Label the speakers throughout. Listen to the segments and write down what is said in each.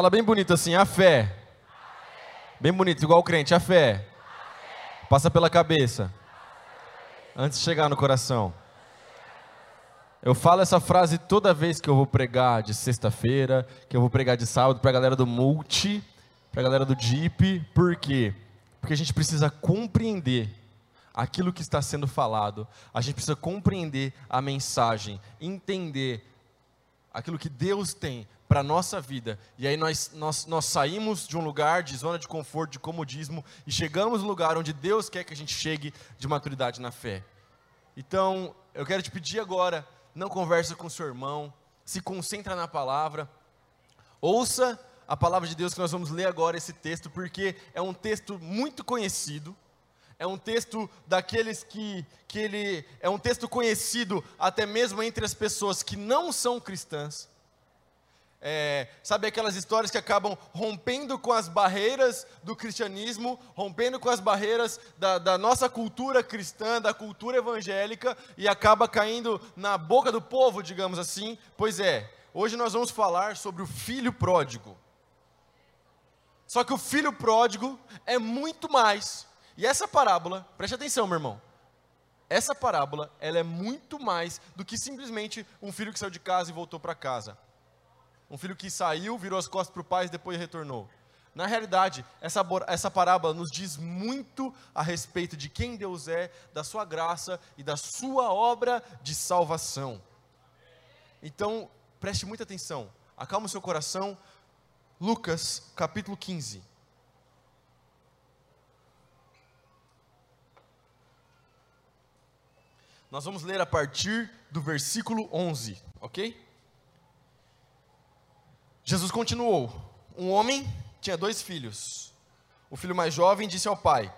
Speaker 1: Fala bem bonito assim, a fé. Bem bonito, igual o crente, a fé. Passa pela cabeça. Antes de chegar no coração. Eu falo essa frase toda vez que eu vou pregar de sexta-feira, que eu vou pregar de sábado para a galera do Multi, para a galera do Jeep. Por quê? Porque a gente precisa compreender aquilo que está sendo falado. A gente precisa compreender a mensagem, entender aquilo que Deus tem para a nossa vida. E aí nós, nós, nós saímos de um lugar de zona de conforto, de comodismo, e chegamos no lugar onde Deus quer que a gente chegue de maturidade na fé. Então, eu quero te pedir agora não conversa com seu irmão, se concentra na palavra, ouça a palavra de Deus que nós vamos ler agora esse texto, porque é um texto muito conhecido, é um texto daqueles que, que ele é um texto conhecido até mesmo entre as pessoas que não são cristãs. É, sabe aquelas histórias que acabam rompendo com as barreiras do cristianismo, rompendo com as barreiras da, da, nossa cultura cristã, da cultura evangélica, e acaba caindo na boca do povo, digamos assim? Pois é, hoje nós vamos falar sobre o filho pródigo. Só que o filho pródigo é muito mais, e essa parábola, preste atenção, meu irmão, essa parábola, ela é muito mais do que simplesmente um filho que saiu de casa e voltou para casa. Um filho que saiu, virou as costas para o pai e depois retornou. Na realidade, essa, essa parábola nos diz muito a respeito de quem Deus é, da sua graça e da sua obra de salvação. Então, preste muita atenção, acalma o seu coração. Lucas, capítulo 15. Nós vamos ler a partir do versículo 11, ok? Jesus continuou: Um homem tinha dois filhos. O filho mais jovem disse ao pai: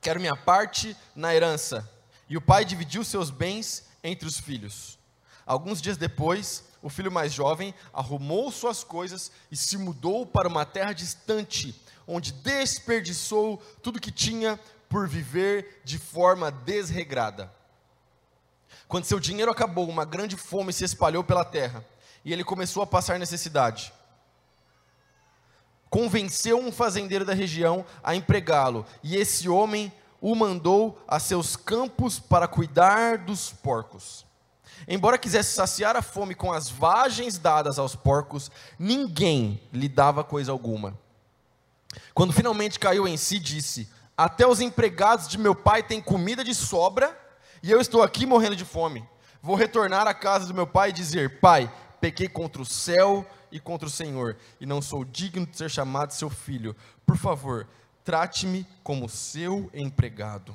Speaker 1: Quero minha parte na herança. E o pai dividiu seus bens entre os filhos. Alguns dias depois, o filho mais jovem arrumou suas coisas e se mudou para uma terra distante, onde desperdiçou tudo que tinha por viver de forma desregrada. Quando seu dinheiro acabou, uma grande fome se espalhou pela terra e ele começou a passar necessidade. Convenceu um fazendeiro da região a empregá-lo, e esse homem o mandou a seus campos para cuidar dos porcos. Embora quisesse saciar a fome com as vagens dadas aos porcos, ninguém lhe dava coisa alguma. Quando finalmente caiu em si, disse: Até os empregados de meu pai têm comida de sobra, e eu estou aqui morrendo de fome. Vou retornar à casa do meu pai e dizer: Pai, pequei contra o céu e contra o Senhor, e não sou digno de ser chamado seu filho. Por favor, trate-me como seu empregado.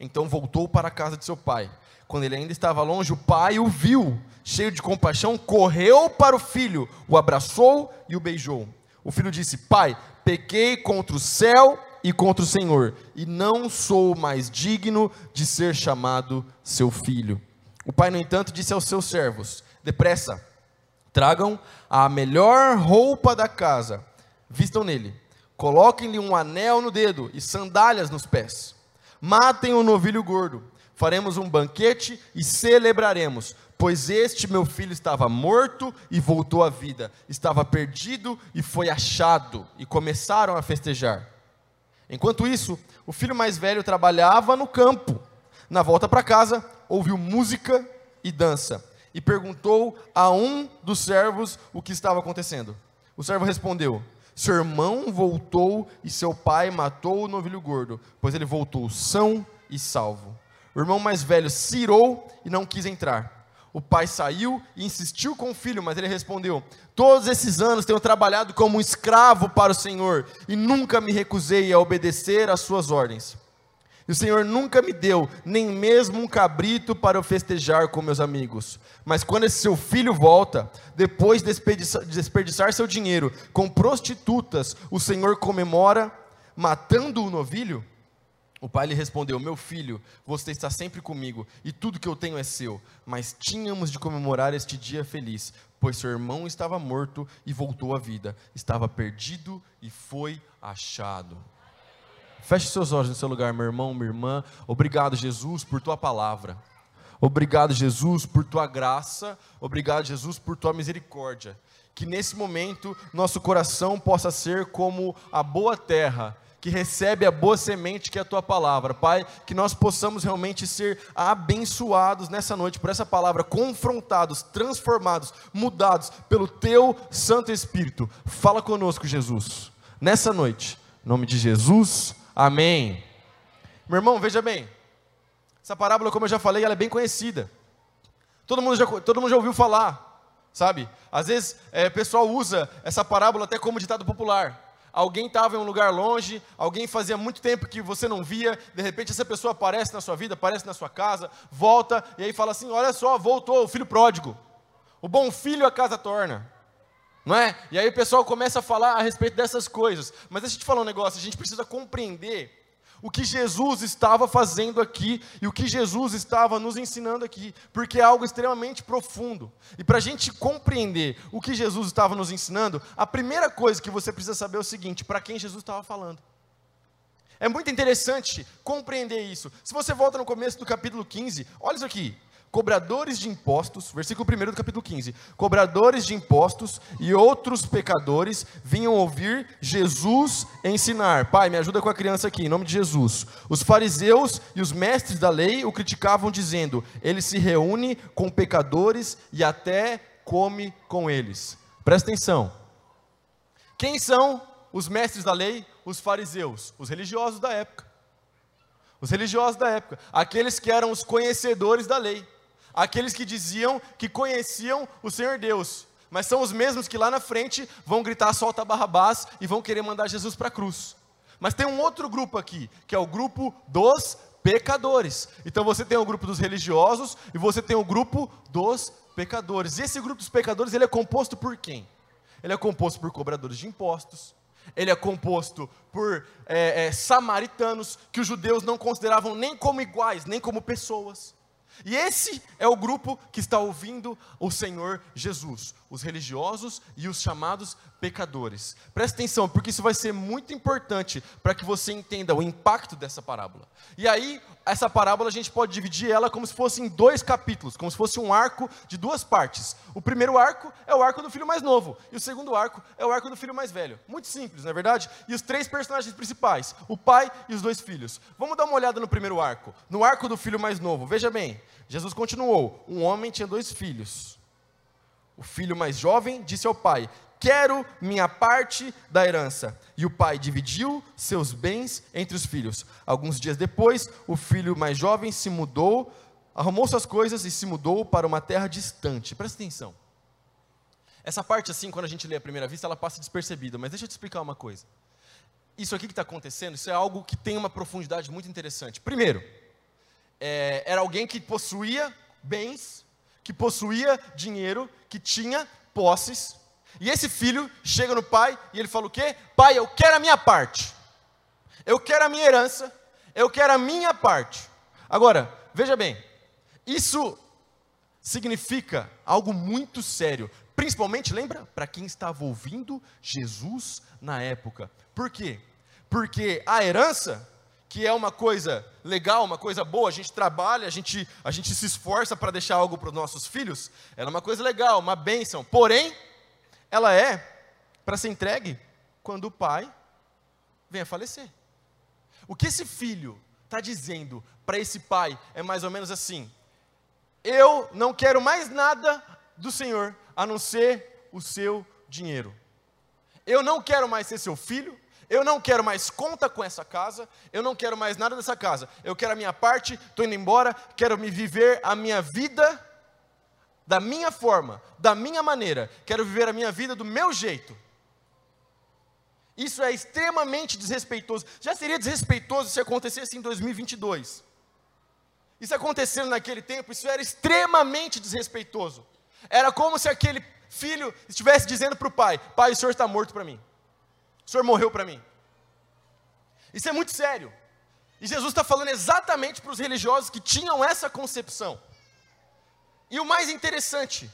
Speaker 1: Então voltou para a casa de seu pai. Quando ele ainda estava longe, o pai o viu, cheio de compaixão, correu para o filho, o abraçou e o beijou. O filho disse: Pai, pequei contra o céu e contra o Senhor, e não sou mais digno de ser chamado seu filho. O pai, no entanto, disse aos seus servos: Depressa, Tragam a melhor roupa da casa, vistam nele, coloquem-lhe um anel no dedo e sandálias nos pés. Matem o um novilho gordo, faremos um banquete e celebraremos, pois este meu filho estava morto e voltou à vida, estava perdido e foi achado, e começaram a festejar. Enquanto isso, o filho mais velho trabalhava no campo. Na volta para casa, ouviu música e dança e perguntou a um dos servos o que estava acontecendo. O servo respondeu: Seu irmão voltou e seu pai matou o novilho gordo, pois ele voltou são e salvo. O irmão mais velho se irou e não quis entrar. O pai saiu e insistiu com o filho, mas ele respondeu: Todos esses anos tenho trabalhado como um escravo para o Senhor e nunca me recusei a obedecer às suas ordens. E o Senhor nunca me deu nem mesmo um cabrito para eu festejar com meus amigos. Mas quando esse seu filho volta, depois de desperdiçar, seu dinheiro com prostitutas, o Senhor comemora matando o novilho? O pai lhe respondeu: Meu filho, você está sempre comigo e tudo que eu tenho é seu. Mas tínhamos de comemorar este dia feliz, pois seu irmão estava morto e voltou à vida, estava perdido e foi achado. Feche seus olhos no seu lugar, meu irmão, minha irmã. Obrigado, Jesus, por tua palavra. Obrigado, Jesus, por tua graça. Obrigado, Jesus, por tua misericórdia. que nesse momento nosso coração possa ser como a boa terra que recebe a boa semente que é a tua palavra. Pai, que nós possamos realmente ser abençoados nessa noite por essa palavra, confrontados, transformados, mudados pelo teu Santo Espírito. Fala conosco, Jesus, nessa noite. Em nome de Jesus, amém. Meu irmão, veja bem, essa parábola, como eu já falei, ela é bem conhecida. Todo mundo já, todo mundo já ouviu falar, sabe? Às vezes é, o pessoal usa essa parábola até como ditado popular alguém estava em um lugar longe, alguém fazia muito tempo que você não via, de repente essa pessoa aparece na sua vida, aparece na sua casa, volta e aí fala assim: olha só, voltou o filho pródigo. O bom filho a casa torna. Não é? E aí o pessoal começa a falar a respeito dessas coisas. Mas deixa eu te falar um negócio, a gente precisa compreender o que Jesus estava fazendo aqui e o que Jesus estava nos ensinando aqui, porque é algo extremamente profundo. E para a gente compreender o que Jesus estava nos ensinando, a primeira coisa que você precisa saber é o seguinte: para quem Jesus estava falando. É muito interessante compreender isso. Se você volta no começo do capítulo 15, olha isso aqui cobradores de impostos, versículo 1 do capítulo 15: cobradores de impostos e outros pecadores vinham ouvir Jesus ensinar. Pai, me ajuda com a criança aqui, em nome de Jesus. Os fariseus e os mestres da lei o criticavam, dizendo: ele se reúne com pecadores e até come com eles. Presta atenção. Quem são os mestres da lei? Os fariseus, os religiosos da época. Os religiosos da época, aqueles que eram os conhecedores da lei aqueles que diziam que conheciam o Senhor Deus, mas são os mesmos que lá na frente vão gritar solta Barrabás e vão querer mandar Jesus para a cruz. Mas tem um outro grupo aqui, que é o grupo dos pecadores. Então você tem o grupo dos religiosos e você tem o grupo dos pecadores. E esse grupo dos pecadores ele é composto por quem? Ele é composto por cobradores de impostos. Ele é composto por é, é, samaritanos que os judeus não consideravam nem como iguais, nem como pessoas. E esse é o grupo que está ouvindo o Senhor Jesus, os religiosos e os chamados pecadores. Presta atenção, porque isso vai ser muito importante para que você entenda o impacto dessa parábola. E aí, essa parábola a gente pode dividir ela como se fosse em dois capítulos, como se fosse um arco de duas partes. O primeiro arco é o arco do filho mais novo, e o segundo arco é o arco do filho mais velho. Muito simples, não é verdade? E os três personagens principais, o pai e os dois filhos. Vamos dar uma olhada no primeiro arco, no arco do filho mais novo. Veja bem, Jesus continuou: um homem tinha dois filhos. O filho mais jovem disse ao pai: Quero minha parte da herança. E o pai dividiu seus bens entre os filhos. Alguns dias depois, o filho mais jovem se mudou, arrumou suas coisas e se mudou para uma terra distante. Presta atenção. Essa parte, assim, quando a gente lê à primeira vista, ela passa despercebida. Mas deixa eu te explicar uma coisa. Isso aqui que está acontecendo, isso é algo que tem uma profundidade muito interessante. Primeiro, é, era alguém que possuía bens, que possuía dinheiro, que tinha posses. E esse filho chega no pai e ele fala o quê? Pai, eu quero a minha parte. Eu quero a minha herança. Eu quero a minha parte. Agora, veja bem, isso significa algo muito sério. Principalmente, lembra, para quem estava ouvindo Jesus na época. Por quê? Porque a herança que é uma coisa legal, uma coisa boa, a gente trabalha, a gente, a gente se esforça para deixar algo para os nossos filhos, ela é uma coisa legal, uma bênção. Porém, ela é para ser entregue quando o pai vem a falecer. O que esse filho está dizendo para esse pai é mais ou menos assim: eu não quero mais nada do Senhor a não ser o seu dinheiro. Eu não quero mais ser seu filho, eu não quero mais conta com essa casa, eu não quero mais nada dessa casa. Eu quero a minha parte, estou indo embora, quero me viver a minha vida da minha forma, da minha maneira. Quero viver a minha vida do meu jeito. Isso é extremamente desrespeitoso. Já seria desrespeitoso se acontecesse em 2022. Isso acontecendo naquele tempo, isso era extremamente desrespeitoso. Era como se aquele filho estivesse dizendo para o pai: Pai, o senhor está morto para mim. O Senhor morreu para mim. Isso é muito sério. E Jesus está falando exatamente para os religiosos que tinham essa concepção. E o mais interessante,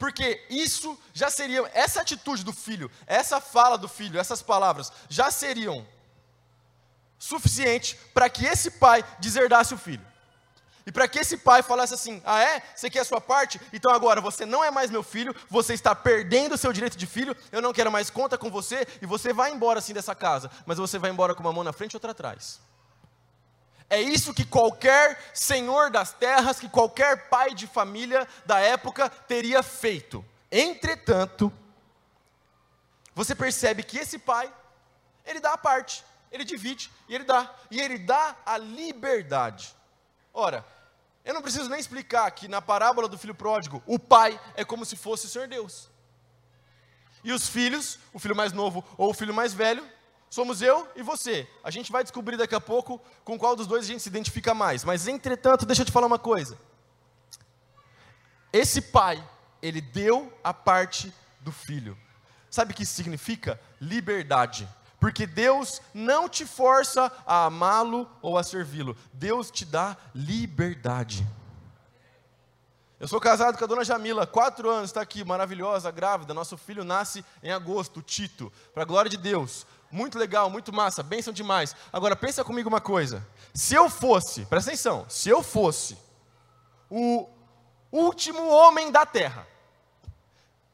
Speaker 1: porque isso já seria, essa atitude do filho, essa fala do filho, essas palavras, já seriam suficiente para que esse pai deserdasse o filho. E para que esse pai falasse assim: ah, é? Você quer a sua parte? Então agora você não é mais meu filho, você está perdendo o seu direito de filho, eu não quero mais conta com você, e você vai embora assim dessa casa, mas você vai embora com uma mão na frente e outra atrás. É isso que qualquer senhor das terras, que qualquer pai de família da época teria feito. Entretanto, você percebe que esse pai, ele dá a parte, ele divide e ele dá, e ele dá a liberdade. Ora, eu não preciso nem explicar que na parábola do filho pródigo, o pai é como se fosse o Senhor Deus. E os filhos, o filho mais novo ou o filho mais velho, somos eu e você. A gente vai descobrir daqui a pouco com qual dos dois a gente se identifica mais. Mas entretanto, deixa eu te falar uma coisa. Esse pai, ele deu a parte do filho. Sabe o que isso significa? Liberdade. Porque Deus não te força a amá-lo ou a servi-lo. Deus te dá liberdade. Eu sou casado com a dona Jamila, quatro anos, está aqui, maravilhosa, grávida. Nosso filho nasce em agosto, Tito, para a glória de Deus. Muito legal, muito massa, bênção demais. Agora pensa comigo uma coisa. Se eu fosse, presta atenção, se eu fosse o último homem da terra,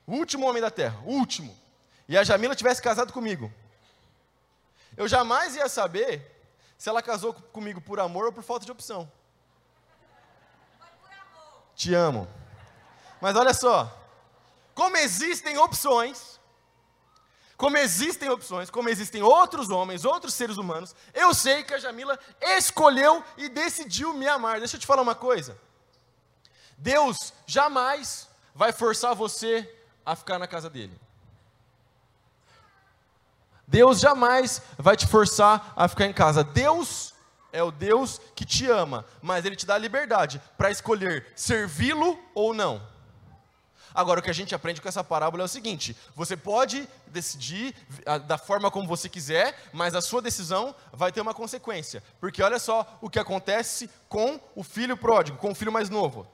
Speaker 1: o último homem da terra, o último, e a Jamila tivesse casado comigo, eu jamais ia saber se ela casou comigo por amor ou por falta de opção. Te amo. Mas olha só, como existem opções, como existem opções, como existem outros homens, outros seres humanos, eu sei que a Jamila escolheu e decidiu me amar. Deixa eu te falar uma coisa. Deus jamais vai forçar você a ficar na casa dele. Deus jamais vai te forçar a ficar em casa. Deus é o Deus que te ama, mas Ele te dá a liberdade para escolher servi-lo ou não. Agora, o que a gente aprende com essa parábola é o seguinte: você pode decidir da forma como você quiser, mas a sua decisão vai ter uma consequência. Porque olha só o que acontece com o filho pródigo, com o filho mais novo.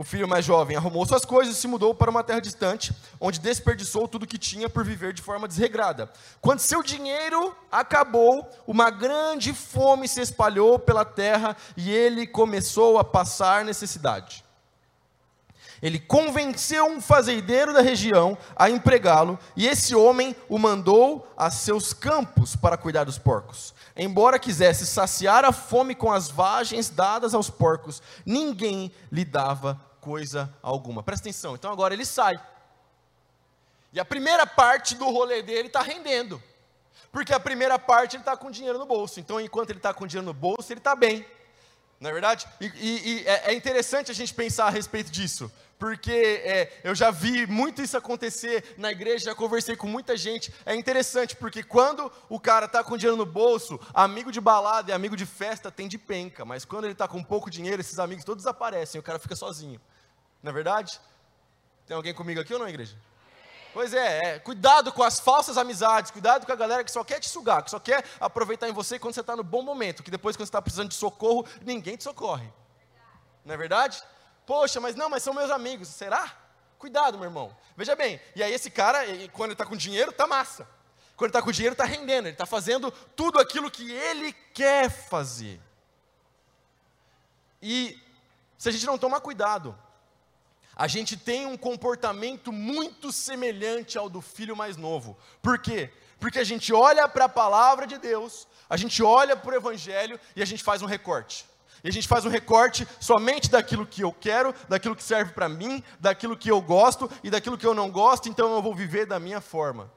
Speaker 1: O filho mais jovem arrumou suas coisas e se mudou para uma terra distante, onde desperdiçou tudo que tinha por viver de forma desregrada. Quando seu dinheiro acabou, uma grande fome se espalhou pela terra e ele começou a passar necessidade. Ele convenceu um fazendeiro da região a empregá-lo, e esse homem o mandou a seus campos para cuidar dos porcos. Embora quisesse saciar a fome com as vagens dadas aos porcos, ninguém lhe dava coisa alguma. Presta atenção. Então agora ele sai. E a primeira parte do rolê dele está rendendo. Porque a primeira parte ele está com dinheiro no bolso. Então, enquanto ele está com dinheiro no bolso, ele está bem. Não é verdade? E, e, e, é, é interessante a gente pensar a respeito disso. Porque é, eu já vi muito isso acontecer na igreja, já conversei com muita gente. É interessante, porque quando o cara está com dinheiro no bolso, amigo de balada e amigo de festa tem de penca. Mas quando ele está com pouco dinheiro, esses amigos todos desaparecem, o cara fica sozinho. Não é verdade? Tem alguém comigo aqui ou não, igreja? Pois é, é, cuidado com as falsas amizades, cuidado com a galera que só quer te sugar, que só quer aproveitar em você quando você está no bom momento, que depois quando você está precisando de socorro, ninguém te socorre. Não é verdade? Poxa, mas não, mas são meus amigos. Será? Cuidado, meu irmão. Veja bem, e aí esse cara, quando ele está com dinheiro, tá massa. Quando ele está com dinheiro, está rendendo, ele está fazendo tudo aquilo que ele quer fazer. E se a gente não tomar cuidado, a gente tem um comportamento muito semelhante ao do filho mais novo. Por quê? Porque a gente olha para a palavra de Deus, a gente olha para o Evangelho e a gente faz um recorte. E a gente faz um recorte somente daquilo que eu quero, daquilo que serve para mim, daquilo que eu gosto e daquilo que eu não gosto, então eu vou viver da minha forma.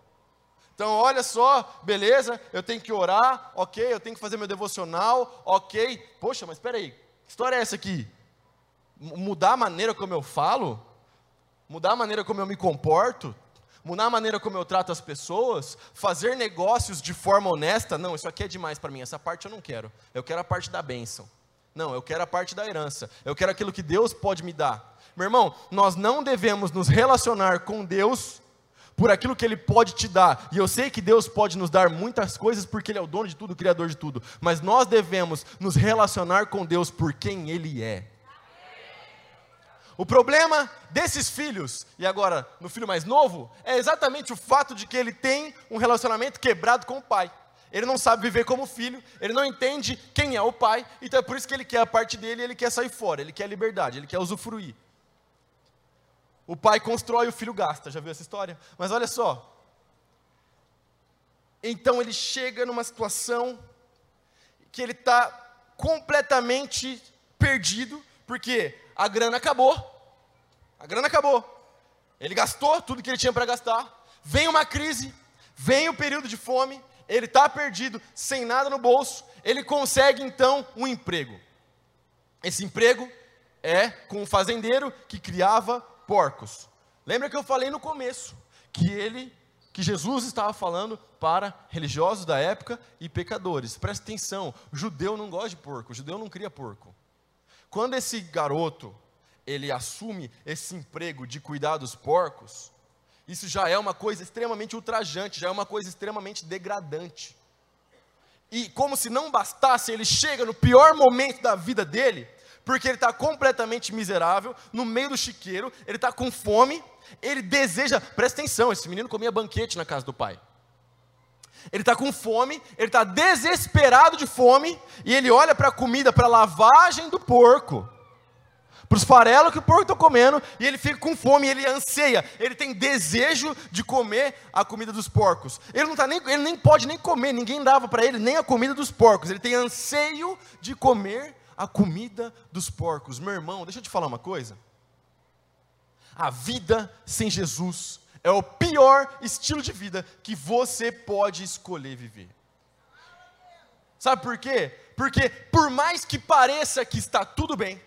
Speaker 1: Então, olha só, beleza, eu tenho que orar, ok, eu tenho que fazer meu devocional, ok. Poxa, mas espera aí, que história é essa aqui? mudar a maneira como eu falo, mudar a maneira como eu me comporto, mudar a maneira como eu trato as pessoas, fazer negócios de forma honesta, não, isso aqui é demais para mim, essa parte eu não quero. Eu quero a parte da bênção. Não, eu quero a parte da herança. Eu quero aquilo que Deus pode me dar. Meu irmão, nós não devemos nos relacionar com Deus por aquilo que Ele pode te dar. E eu sei que Deus pode nos dar muitas coisas porque Ele é o dono de tudo, o Criador de tudo. Mas nós devemos nos relacionar com Deus por quem Ele é. O problema desses filhos, e agora no filho mais novo, é exatamente o fato de que ele tem um relacionamento quebrado com o pai. Ele não sabe viver como filho, ele não entende quem é o pai, então é por isso que ele quer a parte dele, ele quer sair fora, ele quer liberdade, ele quer usufruir. O pai constrói, o filho gasta, já viu essa história? Mas olha só. Então ele chega numa situação que ele está completamente perdido, porque a grana acabou. A grana acabou. Ele gastou tudo que ele tinha para gastar. Vem uma crise, vem o período de fome, ele está perdido, sem nada no bolso. Ele consegue então um emprego. Esse emprego é com um fazendeiro que criava porcos. Lembra que eu falei no começo que ele, que Jesus estava falando para religiosos da época e pecadores. Presta atenção, judeu não gosta de porco, judeu não cria porco. Quando esse garoto ele assume esse emprego de cuidar dos porcos, isso já é uma coisa extremamente ultrajante, já é uma coisa extremamente degradante. E como se não bastasse, ele chega no pior momento da vida dele, porque ele está completamente miserável, no meio do chiqueiro, ele está com fome, ele deseja, presta atenção, esse menino comia banquete na casa do pai. Ele está com fome, ele está desesperado de fome, e ele olha para a comida, para a lavagem do porco, para os farelos que o porco está comendo, e ele fica com fome, ele anseia, ele tem desejo de comer a comida dos porcos. Ele não tá nem, ele nem pode nem comer, ninguém dava para ele nem a comida dos porcos. Ele tem anseio de comer a comida dos porcos. Meu irmão, deixa eu te falar uma coisa. A vida sem Jesus é o pior estilo de vida que você pode escolher viver. Sabe por quê? Porque por mais que pareça que está tudo bem,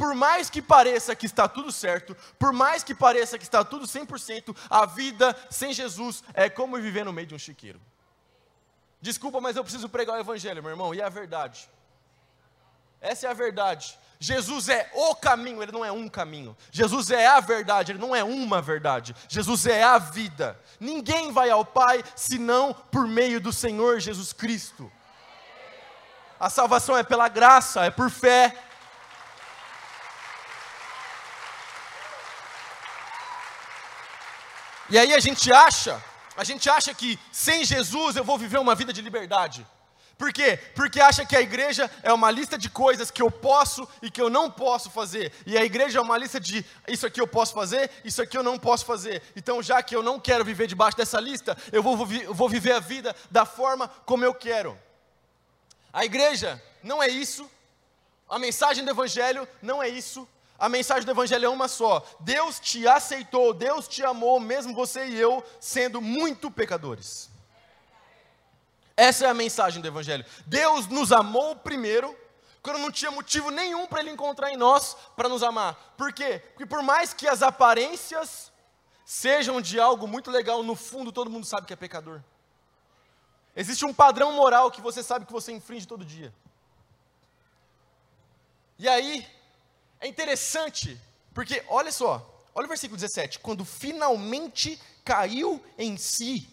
Speaker 1: por mais que pareça que está tudo certo, por mais que pareça que está tudo 100%, a vida sem Jesus é como viver no meio de um chiqueiro. Desculpa, mas eu preciso pregar o evangelho, meu irmão, e é a verdade. Essa é a verdade. Jesus é o caminho, ele não é um caminho. Jesus é a verdade, ele não é uma verdade. Jesus é a vida. Ninguém vai ao Pai senão por meio do Senhor Jesus Cristo. A salvação é pela graça, é por fé. E aí a gente acha, a gente acha que sem Jesus eu vou viver uma vida de liberdade. Por quê? Porque acha que a igreja é uma lista de coisas que eu posso e que eu não posso fazer. E a igreja é uma lista de isso aqui eu posso fazer, isso aqui eu não posso fazer. Então, já que eu não quero viver debaixo dessa lista, eu vou, vou viver a vida da forma como eu quero. A igreja não é isso. A mensagem do evangelho não é isso. A mensagem do evangelho é uma só. Deus te aceitou, Deus te amou, mesmo você e eu sendo muito pecadores. Essa é a mensagem do Evangelho. Deus nos amou primeiro, quando não tinha motivo nenhum para Ele encontrar em nós para nos amar. Por quê? Porque por mais que as aparências sejam de algo muito legal, no fundo todo mundo sabe que é pecador. Existe um padrão moral que você sabe que você infringe todo dia. E aí, é interessante, porque olha só, olha o versículo 17: quando finalmente caiu em si,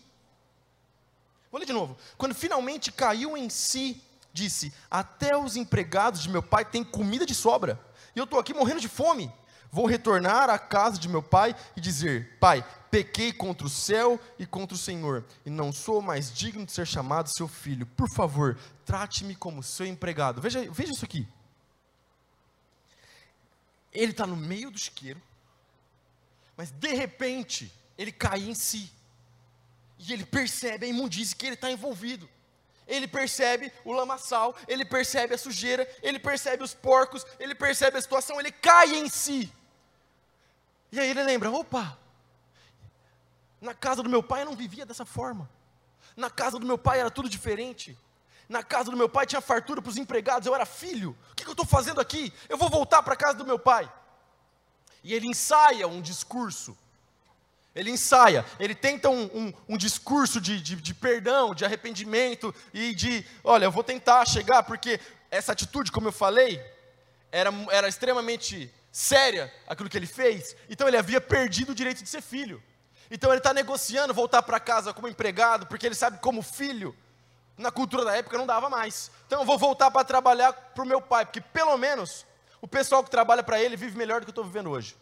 Speaker 1: Vou ler de novo. Quando finalmente caiu em si, disse: Até os empregados de meu pai têm comida de sobra, e eu estou aqui morrendo de fome. Vou retornar à casa de meu pai e dizer: Pai, pequei contra o céu e contra o Senhor, e não sou mais digno de ser chamado seu filho. Por favor, trate-me como seu empregado. Veja, veja isso aqui. Ele está no meio do isqueiro, mas de repente ele cai em si. E ele percebe a imundície que ele está envolvido. Ele percebe o lamaçal, ele percebe a sujeira, ele percebe os porcos, ele percebe a situação, ele cai em si. E aí ele lembra: opa, na casa do meu pai eu não vivia dessa forma. Na casa do meu pai era tudo diferente. Na casa do meu pai tinha fartura para os empregados, eu era filho. O que, que eu estou fazendo aqui? Eu vou voltar para a casa do meu pai. E ele ensaia um discurso ele ensaia, ele tenta um, um, um discurso de, de, de, perdão, de arrependimento e de, olha, eu vou tentar chegar, porque essa atitude, como eu falei, era, era extremamente séria, aquilo que ele fez, então ele havia perdido o direito de ser filho. Então ele está negociando voltar para casa como empregado, porque ele sabe como filho, na cultura da época não dava mais. Então eu vou voltar para trabalhar para o meu pai, porque pelo menos o pessoal que trabalha para ele vive melhor do que eu estou vivendo hoje.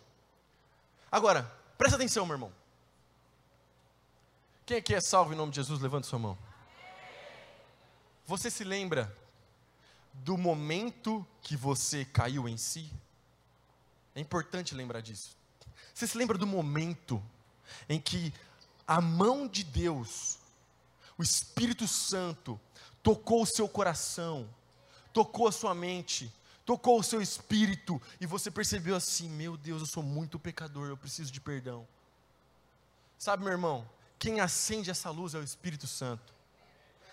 Speaker 1: Agora, presta atenção, meu irmão. Quem aqui é salvo em nome de Jesus? Levante sua mão. Você se lembra do momento que você caiu em si? É importante lembrar disso. Você se lembra do momento em que a mão de Deus, o Espírito Santo, tocou o seu coração, tocou a sua mente, tocou o seu espírito, e você percebeu assim: meu Deus, eu sou muito pecador, eu preciso de perdão. Sabe, meu irmão, quem acende essa luz é o Espírito Santo.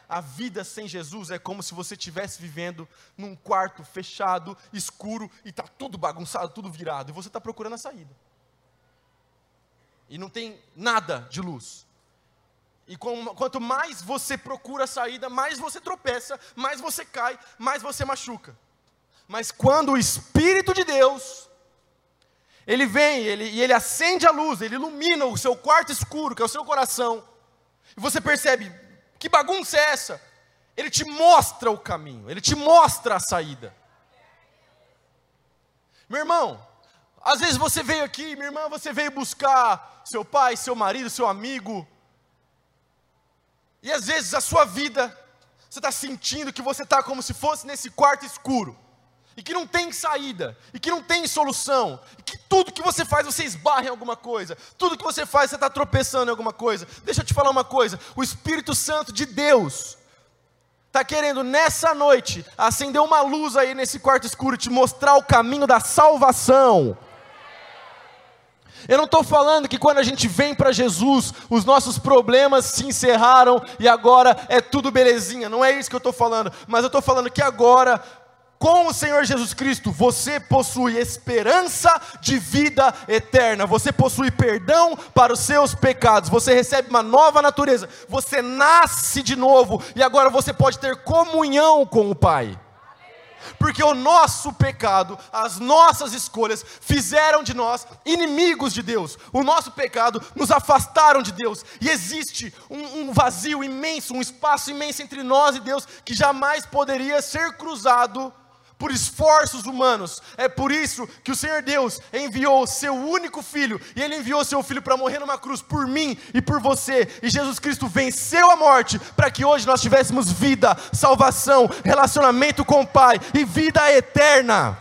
Speaker 1: A vida sem Jesus é como se você estivesse vivendo num quarto fechado, escuro, e está tudo bagunçado, tudo virado, e você está procurando a saída. E não tem nada de luz. E quanto mais você procura a saída, mais você tropeça, mais você cai, mais você machuca. Mas quando o Espírito de Deus, ele vem ele, e ele acende a luz, ele ilumina o seu quarto escuro, que é o seu coração, e você percebe, que bagunça é essa? Ele te mostra o caminho, ele te mostra a saída. Meu irmão, às vezes você veio aqui, minha irmã, você veio buscar seu pai, seu marido, seu amigo, e às vezes a sua vida, você está sentindo que você está como se fosse nesse quarto escuro, e que não tem saída, e que não tem solução, e que tudo que você faz você esbarra em alguma coisa, tudo que você faz você está tropeçando em alguma coisa. Deixa eu te falar uma coisa: o Espírito Santo de Deus está querendo nessa noite acender uma luz aí nesse quarto escuro, te mostrar o caminho da salvação. Eu não estou falando que quando a gente vem para Jesus, os nossos problemas se encerraram e agora é tudo belezinha. Não é isso que eu estou falando. Mas eu estou falando que agora com o Senhor Jesus Cristo, você possui esperança de vida eterna, você possui perdão para os seus pecados, você recebe uma nova natureza, você nasce de novo e agora você pode ter comunhão com o Pai. Porque o nosso pecado, as nossas escolhas, fizeram de nós inimigos de Deus. O nosso pecado nos afastaram de Deus. E existe um, um vazio imenso, um espaço imenso entre nós e Deus que jamais poderia ser cruzado por esforços humanos. É por isso que o Senhor Deus enviou o seu único filho, e ele enviou o seu filho para morrer numa cruz por mim e por você. E Jesus Cristo venceu a morte para que hoje nós tivéssemos vida, salvação, relacionamento com o Pai e vida eterna.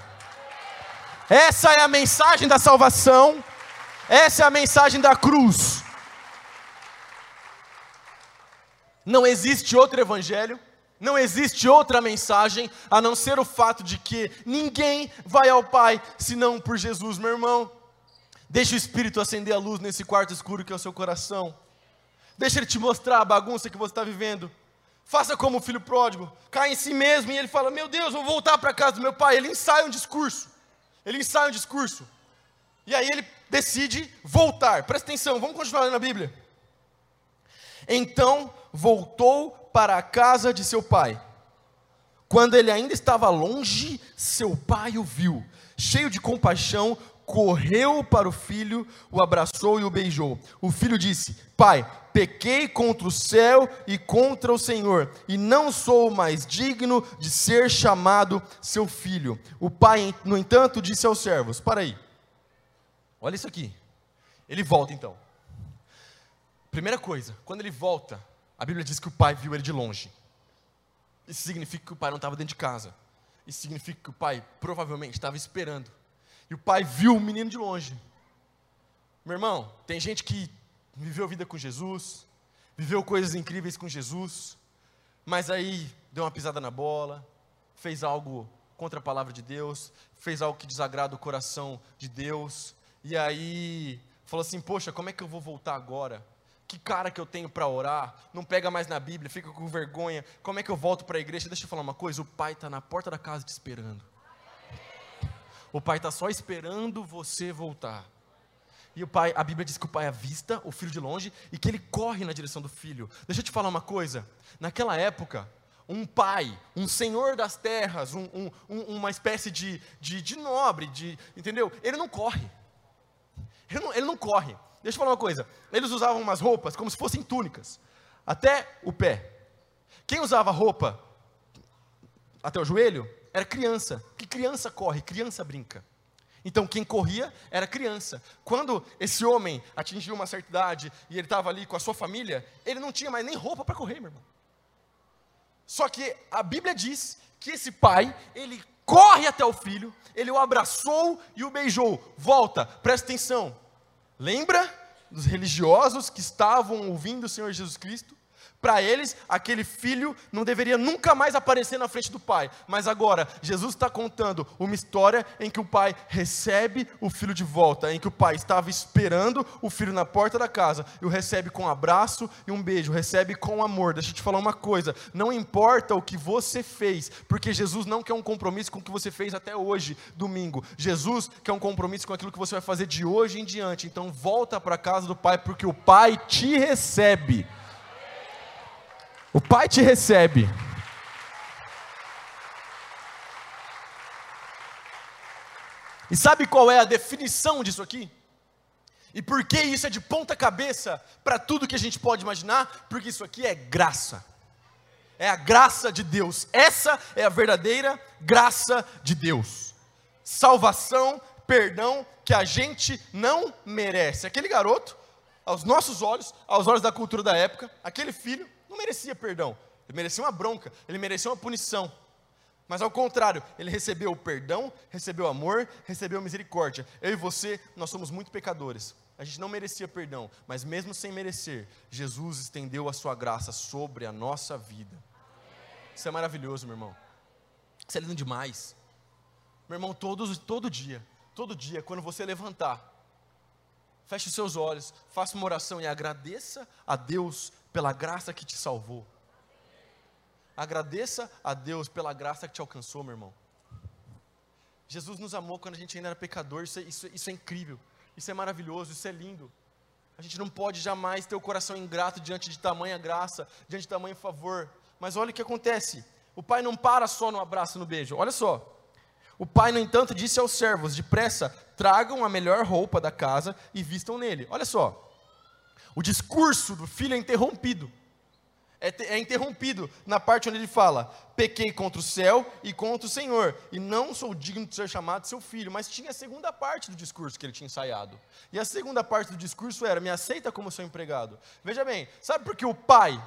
Speaker 1: Essa é a mensagem da salvação. Essa é a mensagem da cruz. Não existe outro evangelho não existe outra mensagem a não ser o fato de que ninguém vai ao Pai senão por Jesus, meu irmão. Deixa o Espírito acender a luz nesse quarto escuro que é o seu coração. Deixa ele te mostrar a bagunça que você está vivendo. Faça como o filho pródigo, cai em si mesmo e ele fala: Meu Deus, vou voltar para casa do meu pai. Ele ensaia um discurso. Ele ensaia um discurso. E aí ele decide voltar. Presta atenção, vamos continuar lendo a Bíblia. Então voltou para a casa de seu pai. Quando ele ainda estava longe, seu pai o viu. Cheio de compaixão, correu para o filho, o abraçou e o beijou. O filho disse: Pai, pequei contra o céu e contra o Senhor, e não sou mais digno de ser chamado seu filho. O pai, no entanto, disse aos servos: Para aí, olha isso aqui. Ele volta então. Primeira coisa, quando ele volta, a Bíblia diz que o pai viu ele de longe. Isso significa que o pai não estava dentro de casa. Isso significa que o pai provavelmente estava esperando. E o pai viu o menino de longe. Meu irmão, tem gente que viveu vida com Jesus, viveu coisas incríveis com Jesus, mas aí deu uma pisada na bola, fez algo contra a palavra de Deus, fez algo que desagrada o coração de Deus, e aí falou assim: Poxa, como é que eu vou voltar agora? Que cara que eu tenho para orar, não pega mais na Bíblia, fica com vergonha, como é que eu volto para a igreja? Deixa eu falar uma coisa: o pai está na porta da casa te esperando. O pai está só esperando você voltar. E o pai, a Bíblia diz que o pai avista o filho de longe e que ele corre na direção do filho. Deixa eu te falar uma coisa: naquela época, um pai, um senhor das terras, um, um, uma espécie de, de, de, nobre, de, entendeu? Ele não corre. Ele não, ele não corre. Deixa eu falar uma coisa. Eles usavam umas roupas como se fossem túnicas, até o pé. Quem usava roupa até o joelho era criança. Que criança corre, criança brinca. Então quem corria era criança. Quando esse homem atingiu uma certa idade e ele estava ali com a sua família, ele não tinha mais nem roupa para correr, meu irmão. Só que a Bíblia diz que esse pai, ele corre até o filho, ele o abraçou e o beijou. Volta, presta atenção. Lembra dos religiosos que estavam ouvindo o Senhor Jesus Cristo? Para eles, aquele filho não deveria nunca mais aparecer na frente do pai. Mas agora, Jesus está contando uma história em que o pai recebe o filho de volta, em que o pai estava esperando o filho na porta da casa e o recebe com um abraço e um beijo, recebe com amor. Deixa eu te falar uma coisa: não importa o que você fez, porque Jesus não quer um compromisso com o que você fez até hoje, domingo. Jesus quer um compromisso com aquilo que você vai fazer de hoje em diante. Então, volta para a casa do pai, porque o pai te recebe. O Pai te recebe. E sabe qual é a definição disso aqui? E por que isso é de ponta cabeça para tudo que a gente pode imaginar? Porque isso aqui é graça. É a graça de Deus. Essa é a verdadeira graça de Deus. Salvação, perdão que a gente não merece. Aquele garoto, aos nossos olhos, aos olhos da cultura da época, aquele filho, não merecia perdão, ele merecia uma bronca, ele merecia uma punição. Mas ao contrário, ele recebeu perdão, recebeu amor, recebeu misericórdia. Eu e você, nós somos muito pecadores. A gente não merecia perdão, mas mesmo sem merecer, Jesus estendeu a sua graça sobre a nossa vida. Isso é maravilhoso, meu irmão. Isso é lindo demais. Meu irmão, todos, todo dia, todo dia, quando você levantar, feche os seus olhos, faça uma oração e agradeça a Deus pela graça que te salvou. Agradeça a Deus pela graça que te alcançou, meu irmão. Jesus nos amou quando a gente ainda era pecador, isso é, isso, isso é incrível, isso é maravilhoso, isso é lindo. A gente não pode jamais ter o coração ingrato diante de tamanha graça, diante de tamanho favor. Mas olha o que acontece: o pai não para só no abraço, no beijo. Olha só. O pai, no entanto, disse aos servos: depressa, tragam a melhor roupa da casa e vistam nele. Olha só. O discurso do filho é interrompido. É, é, interrompido na parte onde ele fala: pequei contra o céu e contra o Senhor, e não sou digno de ser chamado seu filho. Mas tinha a segunda parte do discurso que ele tinha ensaiado. E a segunda parte do discurso era: me aceita como seu empregado. Veja bem, sabe por que o pai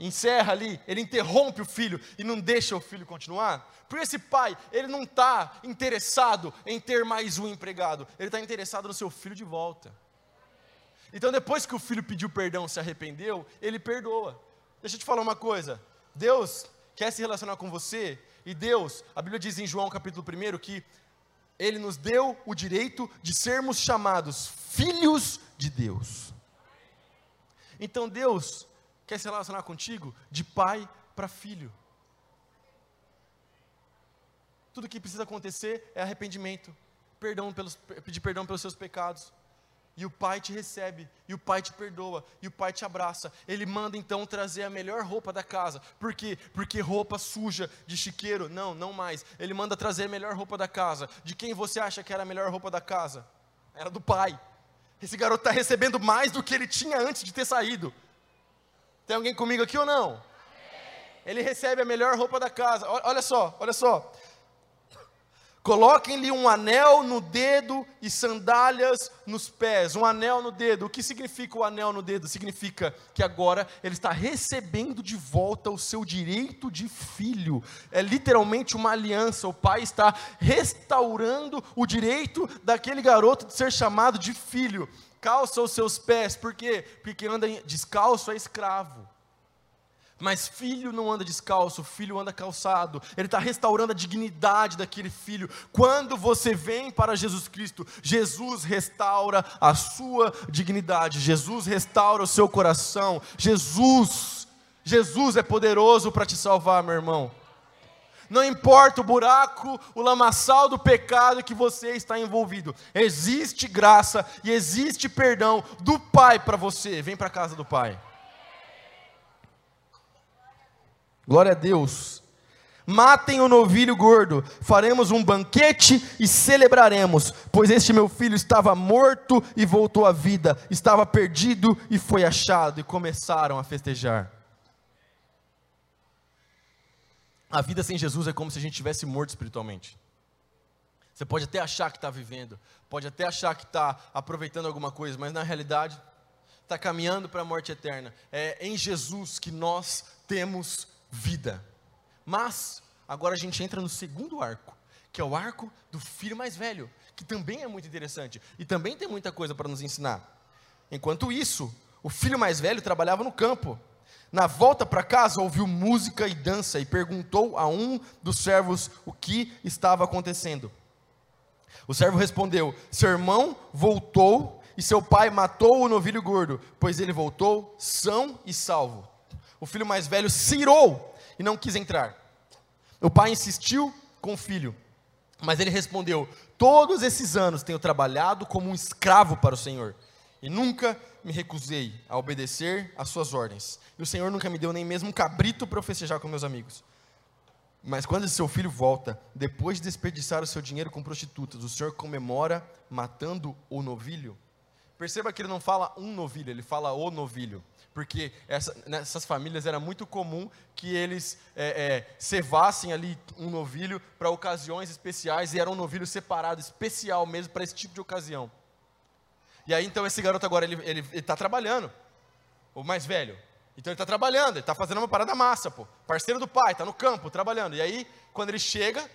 Speaker 1: encerra ali, ele interrompe o filho e não deixa o filho continuar? Porque esse pai, ele não está interessado em ter mais um empregado, ele está interessado no seu filho de volta. Então, depois que o filho pediu perdão, se arrependeu, ele perdoa. Deixa eu te falar uma coisa: Deus quer se relacionar com você, e Deus, a Bíblia diz em João capítulo 1 que Ele nos deu o direito de sermos chamados filhos de Deus. Então, Deus quer se relacionar contigo de pai para filho. Tudo que precisa acontecer é arrependimento, perdão pelos, pedir perdão pelos seus pecados, e o pai te recebe, e o pai te perdoa, e o pai te abraça. Ele manda então trazer a melhor roupa da casa. Por quê? Porque roupa suja de chiqueiro, não, não mais. Ele manda trazer a melhor roupa da casa. De quem você acha que era a melhor roupa da casa? Era do pai. Esse garoto está recebendo mais do que ele tinha antes de ter saído. Tem alguém comigo aqui ou não? Ele recebe a melhor roupa da casa. Olha só, olha só. Coloquem-lhe um anel no dedo e sandálias nos pés. Um anel no dedo. O que significa o anel no dedo? Significa que agora ele está recebendo de volta o seu direito de filho. É literalmente uma aliança. O pai está restaurando o direito daquele garoto de ser chamado de filho. Calça os seus pés, por quê? Porque anda descalço é escravo. Mas filho não anda descalço, filho anda calçado. Ele está restaurando a dignidade daquele filho. Quando você vem para Jesus Cristo, Jesus restaura a sua dignidade. Jesus restaura o seu coração. Jesus, Jesus é poderoso para te salvar, meu irmão. Não importa o buraco, o lamaçal do pecado que você está envolvido. Existe graça e existe perdão do Pai para você. Vem para a casa do Pai. Glória a Deus. Matem o novilho gordo, faremos um banquete e celebraremos, pois este meu filho estava morto e voltou à vida, estava perdido e foi achado, e começaram a festejar. A vida sem Jesus é como se a gente tivesse morto espiritualmente. Você pode até achar que está vivendo, pode até achar que está aproveitando alguma coisa, mas na realidade está caminhando para a morte eterna. É em Jesus que nós temos vida. Mas, agora a gente entra no segundo arco, que é o arco do filho mais velho, que também é muito interessante e também tem muita coisa para nos ensinar. Enquanto isso, o filho mais velho trabalhava no campo. Na volta para casa, ouviu música e dança e perguntou a um dos servos o que estava acontecendo. O servo respondeu: Seu irmão voltou e seu pai matou o novilho gordo, pois ele voltou são e salvo. O filho mais velho se irou e não quis entrar. O pai insistiu com o filho, mas ele respondeu: Todos esses anos tenho trabalhado como um escravo para o Senhor e nunca me recusei a obedecer às suas ordens. E o Senhor nunca me deu nem mesmo um cabrito para festejar com meus amigos. Mas quando seu filho volta, depois de desperdiçar o seu dinheiro com prostitutas, o Senhor comemora matando o novilho? Perceba que ele não fala um novilho, ele fala o novilho. Porque essa, nessas famílias era muito comum que eles é, é, cevassem ali um novilho para ocasiões especiais, e era um novilho separado, especial mesmo para esse tipo de ocasião. E aí então esse garoto agora, ele está trabalhando, o mais velho. Então ele está trabalhando, ele está fazendo uma parada massa, pô. Parceiro do pai, está no campo, trabalhando. E aí, quando ele chega,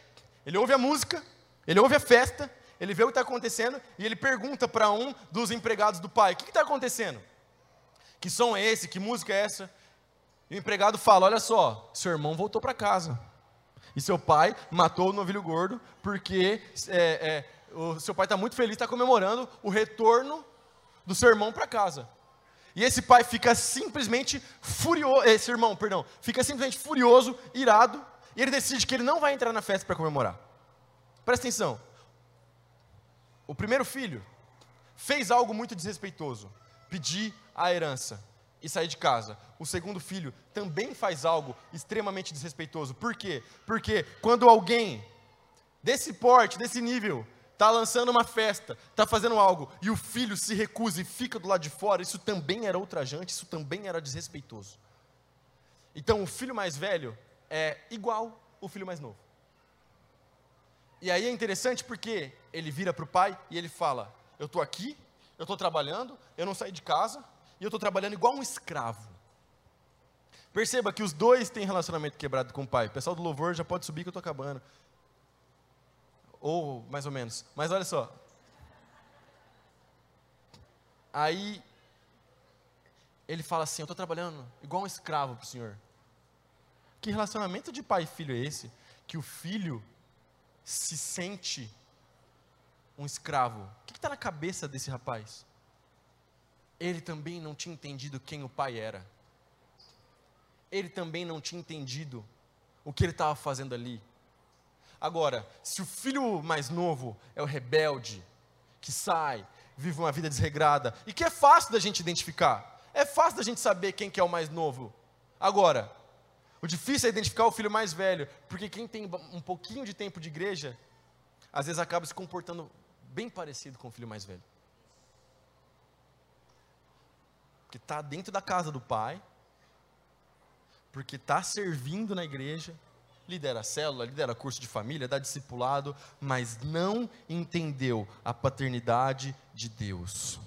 Speaker 1: ele ouve a música, ele ouve a festa, ele vê o que está acontecendo e ele pergunta para um dos empregados do pai: O que está acontecendo? Que som é esse? Que música é essa? E o empregado fala: Olha só, seu irmão voltou para casa. E seu pai matou o novilho gordo porque é, é, o seu pai está muito feliz, está comemorando o retorno do seu irmão para casa. E esse pai fica simplesmente furioso, esse irmão, perdão, fica simplesmente furioso, irado, e ele decide que ele não vai entrar na festa para comemorar. Presta atenção. O primeiro filho fez algo muito desrespeitoso, pedir a herança e sair de casa. O segundo filho também faz algo extremamente desrespeitoso. Por quê? Porque quando alguém desse porte, desse nível, está lançando uma festa, está fazendo algo, e o filho se recusa e fica do lado de fora, isso também era ultrajante, isso também era desrespeitoso. Então o filho mais velho é igual o filho mais novo. E aí é interessante porque ele vira para o pai e ele fala: Eu estou aqui, eu estou trabalhando, eu não saí de casa, e eu estou trabalhando igual um escravo. Perceba que os dois têm relacionamento quebrado com o pai. O pessoal do louvor já pode subir que eu estou acabando ou mais ou menos. Mas olha só. Aí ele fala assim: Eu estou trabalhando igual um escravo para o Senhor. Que relacionamento de pai e filho é esse? Que o filho se sente um escravo. O que está na cabeça desse rapaz? Ele também não tinha entendido quem o pai era. Ele também não tinha entendido o que ele estava fazendo ali. Agora, se o filho mais novo é o rebelde, que sai, vive uma vida desregrada, e que é fácil da gente identificar, é fácil da gente saber quem que é o mais novo. Agora, o difícil é identificar o filho mais velho, porque quem tem um pouquinho de tempo de igreja, às vezes acaba se comportando bem parecido com o filho mais velho. Porque está dentro da casa do pai, porque está servindo na igreja, lidera célula, lidera curso de família, dá discipulado, mas não entendeu a paternidade de Deus.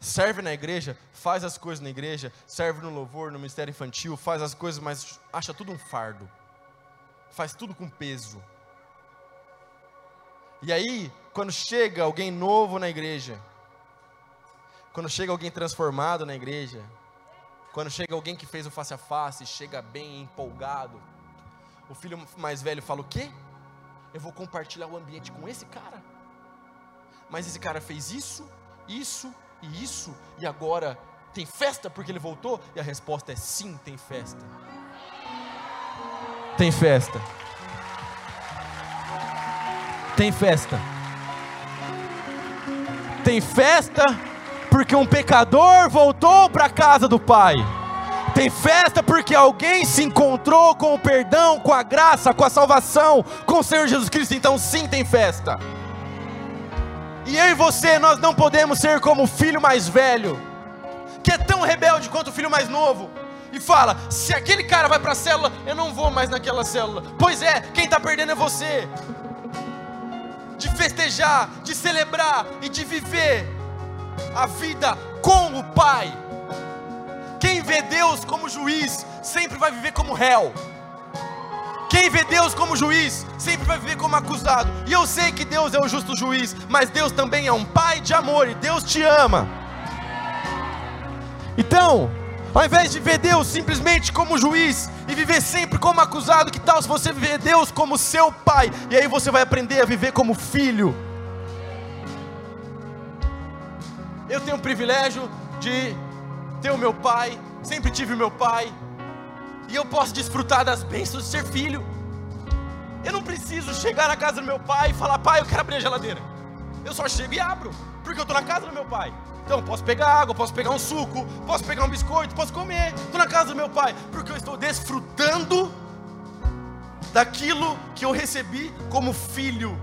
Speaker 1: Serve na igreja, faz as coisas na igreja, serve no louvor, no ministério infantil, faz as coisas, mas acha tudo um fardo. Faz tudo com peso. E aí, quando chega alguém novo na igreja, quando chega alguém transformado na igreja, quando chega alguém que fez o face a face, chega bem empolgado, o filho mais velho fala: O quê? Eu vou compartilhar o ambiente com esse cara? Mas esse cara fez isso, isso e isso, e agora tem festa porque ele voltou? E a resposta é sim, tem festa. Tem festa. Tem festa. Tem festa porque um pecador voltou para a casa do Pai. Tem festa porque alguém se encontrou com o perdão, com a graça, com a salvação, com o Senhor Jesus Cristo. Então, sim, tem festa. E eu e você, nós não podemos ser como o filho mais velho, que é tão rebelde quanto o filho mais novo. E fala: se aquele cara vai para a célula, eu não vou mais naquela célula. Pois é, quem está perdendo é você. De festejar, de celebrar e de viver a vida com o Pai. Quem vê Deus como juiz sempre vai viver como réu. Quem vê Deus como juiz, sempre vai viver como acusado. E eu sei que Deus é o justo juiz, mas Deus também é um pai de amor e Deus te ama. Então, ao invés de ver Deus simplesmente como juiz e viver sempre como acusado, que tal se você ver Deus como seu pai? E aí você vai aprender a viver como filho. Eu tenho o privilégio de ter o meu pai, sempre tive o meu pai, e eu posso desfrutar das bênçãos de ser filho. Eu não preciso chegar na casa do meu pai e falar, pai, eu quero abrir a geladeira. Eu só chego e abro, porque eu estou na casa do meu pai. Então, posso pegar água, posso pegar um suco, posso pegar um biscoito, posso comer. Estou na casa do meu pai, porque eu estou desfrutando daquilo que eu recebi como filho.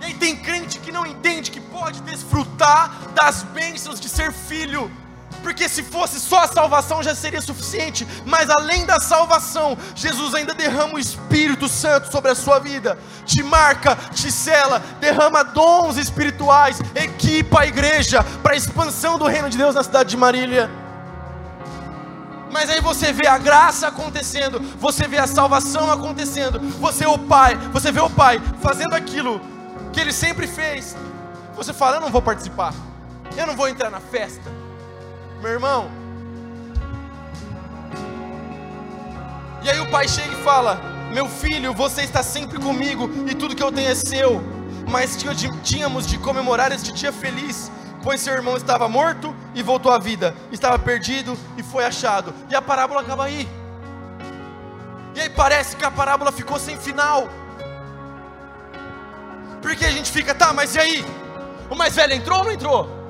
Speaker 1: E aí tem crente que não entende que pode desfrutar das bênçãos de ser filho porque se fosse só a salvação já seria suficiente, mas além da salvação, Jesus ainda derrama o Espírito Santo sobre a sua vida, te marca, te cela, derrama dons espirituais, equipa a igreja para a expansão do reino de Deus na cidade de Marília. Mas aí você vê a graça acontecendo, você vê a salvação acontecendo, você o Pai, você vê o Pai fazendo aquilo que ele sempre fez. Você fala: Eu não vou participar, eu não vou entrar na festa meu irmão. E aí o pai chega e fala: Meu filho, você está sempre comigo e tudo que eu tenho é seu. Mas tínhamos de comemorar este dia feliz, pois seu irmão estava morto e voltou à vida, estava perdido e foi achado. E a parábola acaba aí. E aí parece que a parábola ficou sem final. Porque a gente fica, tá, mas e aí? O mais velho entrou ou não entrou?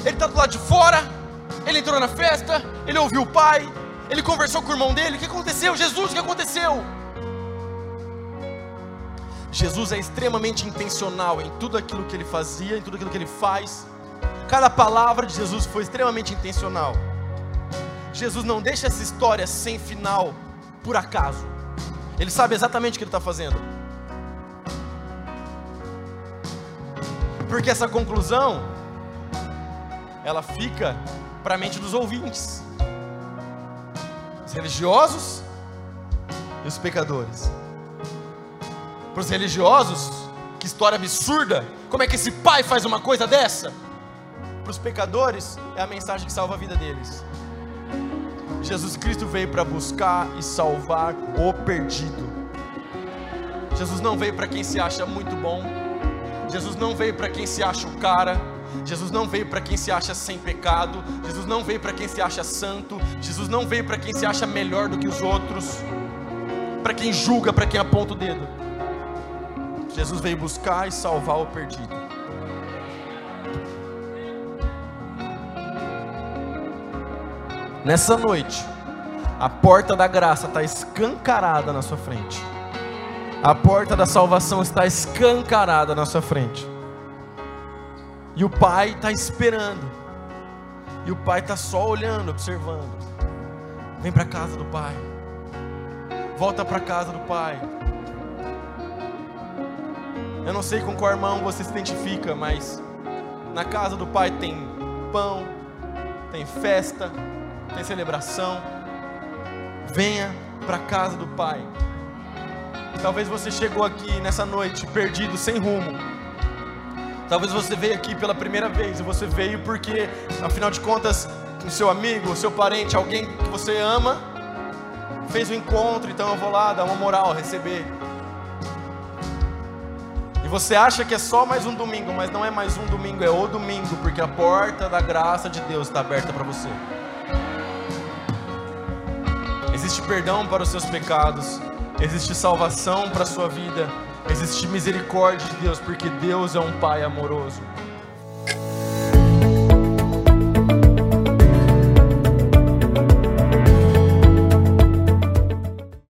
Speaker 1: Ele está do lado de fora, ele entrou na festa, ele ouviu o pai, ele conversou com o irmão dele. O que aconteceu? Jesus, o que aconteceu? Jesus é extremamente intencional em tudo aquilo que ele fazia, em tudo aquilo que ele faz. Cada palavra de Jesus foi extremamente intencional. Jesus não deixa essa história sem final por acaso. Ele sabe exatamente o que ele está fazendo. Porque essa conclusão, ela fica para a mente dos ouvintes, os religiosos e os pecadores. Para os religiosos, que história absurda! Como é que esse pai faz uma coisa dessa? Para os pecadores, é a mensagem que salva a vida deles. Jesus Cristo veio para buscar e salvar o perdido. Jesus não veio para quem se acha muito bom. Jesus não veio para quem se acha o cara. Jesus não veio para quem se acha sem pecado, Jesus não veio para quem se acha santo, Jesus não veio para quem se acha melhor do que os outros, para quem julga, para quem aponta o dedo. Jesus veio buscar e salvar o perdido. Nessa noite, a porta da graça está escancarada na sua frente. A porta da salvação está escancarada na sua frente. E o pai está esperando. E o pai está só olhando, observando. Vem para casa do pai. Volta para casa do pai. Eu não sei com qual irmão você se identifica, mas na casa do pai tem pão, tem festa, tem celebração. Venha para casa do pai. Talvez você chegou aqui nessa noite perdido, sem rumo Talvez você veio aqui pela primeira vez e você veio porque, afinal de contas, o seu amigo, o seu parente, alguém que você ama, fez o um encontro, então eu vou lá dar uma moral, receber. E você acha que é só mais um domingo, mas não é mais um domingo, é o domingo, porque a porta da graça de Deus está aberta para você. Existe perdão para os seus pecados, existe salvação para a sua vida Existe misericórdia de Deus, porque Deus é um Pai amoroso.